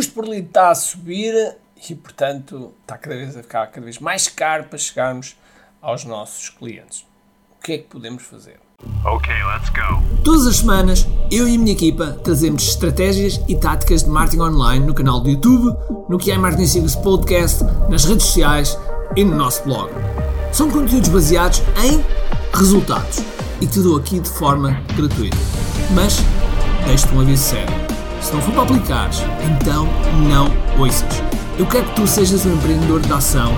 custo por lead está a subir e, portanto, está cada vez a ficar cada vez mais caro para chegarmos aos nossos clientes. O que é que podemos fazer? Ok, let's go. Todas as semanas, eu e a minha equipa trazemos estratégias e táticas de marketing online no canal do YouTube, no que é Marketing Secrets Podcast, nas redes sociais e no nosso blog. São conteúdos baseados em resultados e te dou aqui de forma gratuita. Mas deixo-te um aviso sério. Se não for para aplicares, então não ouças. Eu quero que tu sejas um empreendedor de ação,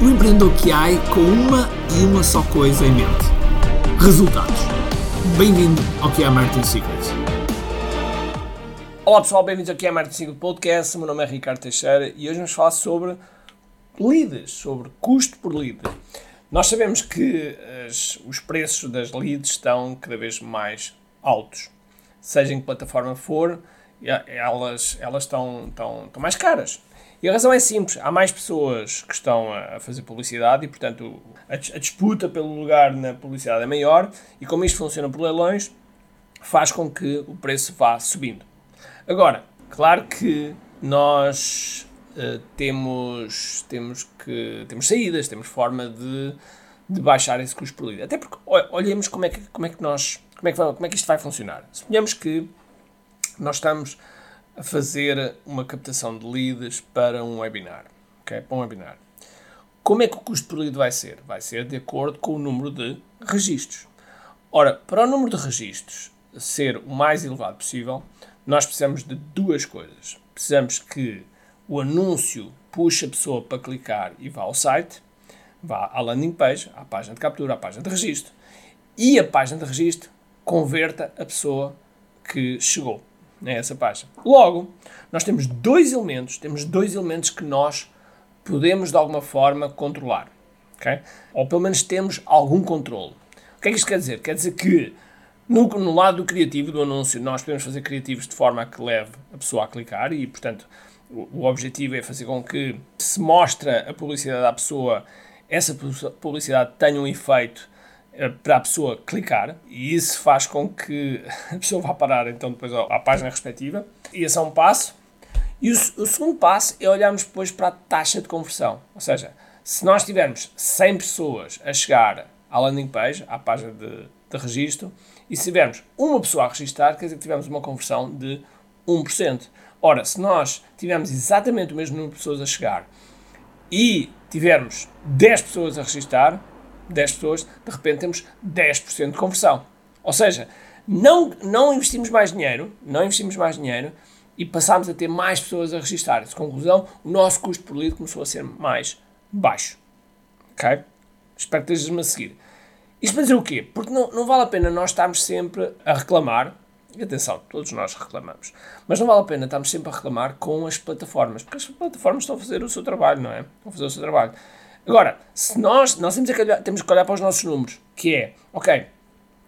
um empreendedor que há com uma e uma só coisa em mente: resultados. Bem-vindo ao que é Marketing Secrets. Olá pessoal, bem-vindos ao que é Marketing Secrets Podcast. Meu nome é Ricardo Teixeira e hoje vamos falar sobre leads, sobre custo por lead. Nós sabemos que as, os preços das leads estão cada vez mais altos. Seja em que plataforma for, elas, elas estão, estão, estão mais caras. E a razão é simples: há mais pessoas que estão a fazer publicidade e, portanto, a, a disputa pelo lugar na publicidade é maior. E como isto funciona por leilões, faz com que o preço vá subindo. Agora, claro que nós uh, temos, temos, que, temos saídas, temos forma de, de baixar esse custo por. Até porque olhemos como é que, como é que nós como é que, como é que isto vai funcionar. Suponhamos que nós estamos a fazer uma captação de leads para um webinar. Okay? Para um webinar. Como é que o custo por lead vai ser? Vai ser de acordo com o número de registros. Ora, para o número de registros ser o mais elevado possível, nós precisamos de duas coisas. Precisamos que o anúncio puxe a pessoa para clicar e vá ao site, vá à landing page, à página de captura, à página de registro, e a página de registro converta a pessoa que chegou a essa página. Logo, nós temos dois elementos, temos dois elementos que nós podemos de alguma forma controlar, ok? Ou pelo menos temos algum controle. O que é que isto quer dizer? Quer dizer que no, no lado do criativo do anúncio nós podemos fazer criativos de forma a que leve a pessoa a clicar e, portanto, o, o objetivo é fazer com que se mostra a publicidade à pessoa, essa publicidade tenha um efeito para a pessoa clicar e isso faz com que a pessoa vá parar então depois à página respectiva. E esse é um passo. E o, o, segundo passo é olharmos depois para a taxa de conversão. Ou seja, se nós tivermos 100 pessoas a chegar à landing page, à página de, de registro, e se tivermos uma pessoa a registrar, quer dizer que tivemos uma conversão de 1%. Ora, se nós tivermos exatamente o mesmo número de pessoas a chegar e tivermos 10 pessoas a registrar, 10 pessoas, de repente temos 10% de conversão. Ou seja, não, não investimos mais dinheiro, não investimos mais dinheiro e passámos a ter mais pessoas a registrar-se. Conclusão, o nosso custo por lead começou a ser mais baixo. Ok? Espero que estejas-me a seguir. Isto para dizer o quê? Porque não, não vale a pena nós estarmos sempre a reclamar, e atenção, todos nós reclamamos, mas não vale a pena estarmos sempre a reclamar com as plataformas, porque as plataformas estão a fazer o seu trabalho, não é? Estão a fazer o seu trabalho. Agora, se nós, nós temos, que olhar, temos que olhar para os nossos números, que é, ok,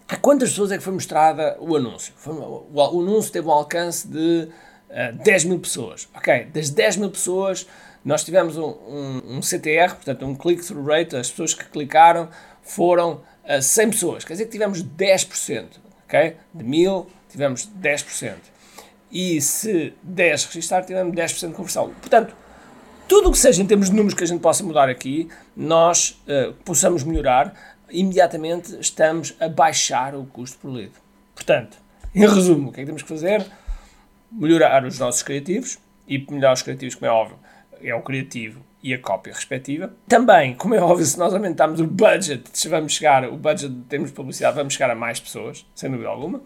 a quantas pessoas é que foi mostrada o anúncio? Foi, o, o, anúncio teve um alcance de uh, eh, 10 mil pessoas. Ok, das 10 mil pessoas, nós tivemos um, um, um CTR, portanto, um click-through rate, as pessoas que clicaram foram uh, eh, 100 pessoas, quer dizer que tivemos 10%, ok? De mil, tivemos 10%. E se 10 registrar, tivemos 10% de conversão. Portanto, tudo o que seja em termos de números que a gente possa mudar aqui, nós uh, possamos melhorar, imediatamente estamos a baixar o custo por lead. Portanto, em resumo, o que é que temos que fazer? Melhorar os nossos criativos, e melhorar os criativos, como é óbvio, é o criativo e a cópia respectiva. Também, como é óbvio, se nós aumentarmos o budget, se vamos chegar, o budget de termos de publicidade, vamos chegar a mais pessoas, sem dúvida alguma.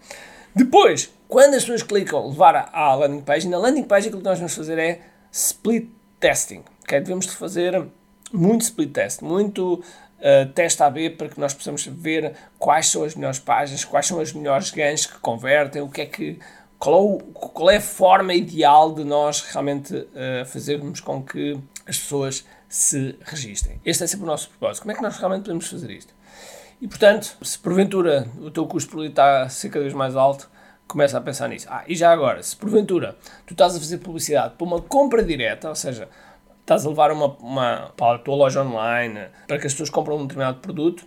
Depois, quando as pessoas clicam levar à landing page, na landing page aquilo que nós vamos fazer é split testing. Okay? Devemos de fazer muito split test, muito uh, teste AB para que nós possamos ver quais são as melhores páginas, quais são as melhores ganhos que convertem, o que é que qual é, qual é a forma ideal de nós realmente uh, fazermos com que as pessoas se registrem. Este é sempre o nosso propósito. Como é que nós realmente podemos fazer isto? E portanto, se porventura o teu custo por está a ser cada vez mais alto, começa a pensar nisso. Ah, e já agora, se porventura tu estás a fazer publicidade para uma compra direta, ou seja, estás a levar uma, uma para a tua loja online para que as pessoas compram um determinado produto,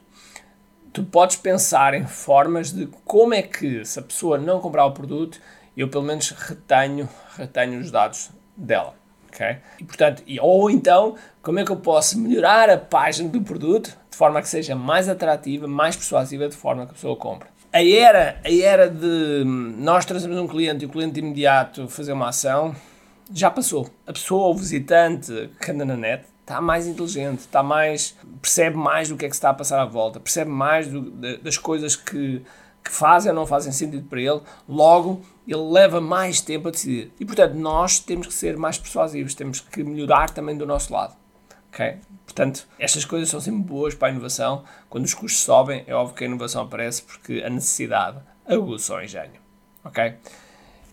tu podes pensar em formas de como é que, se a pessoa não comprar o produto, eu pelo menos retenho, retenho os dados dela. Okay? E, portanto, e, ou então, como é que eu posso melhorar a página do produto de forma que seja mais atrativa, mais persuasiva, de forma que a pessoa compre. A era, a era de nós trazemos um cliente e o cliente de imediato fazer uma ação já passou. A pessoa, o visitante que anda na net, está mais inteligente, está mais, percebe mais do que é que se está a passar à volta, percebe mais do, das coisas que, que fazem ou não fazem sentido para ele, logo ele leva mais tempo a decidir. E portanto, nós temos que ser mais persuasivos, temos que melhorar também do nosso lado. Okay? Portanto, estas coisas são sempre boas para a inovação. Quando os custos sobem, é óbvio que a inovação aparece porque a necessidade aguça o engenho. Ok?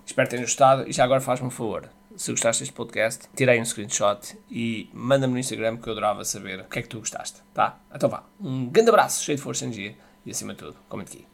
Espero que tenham gostado e já agora faz-me um favor se gostaste deste podcast, tirei um screenshot e manda-me no Instagram que eu adorava saber o que é que tu gostaste. Tá? Então vá. Um grande abraço, cheio de força e energia e acima de tudo, comente aqui.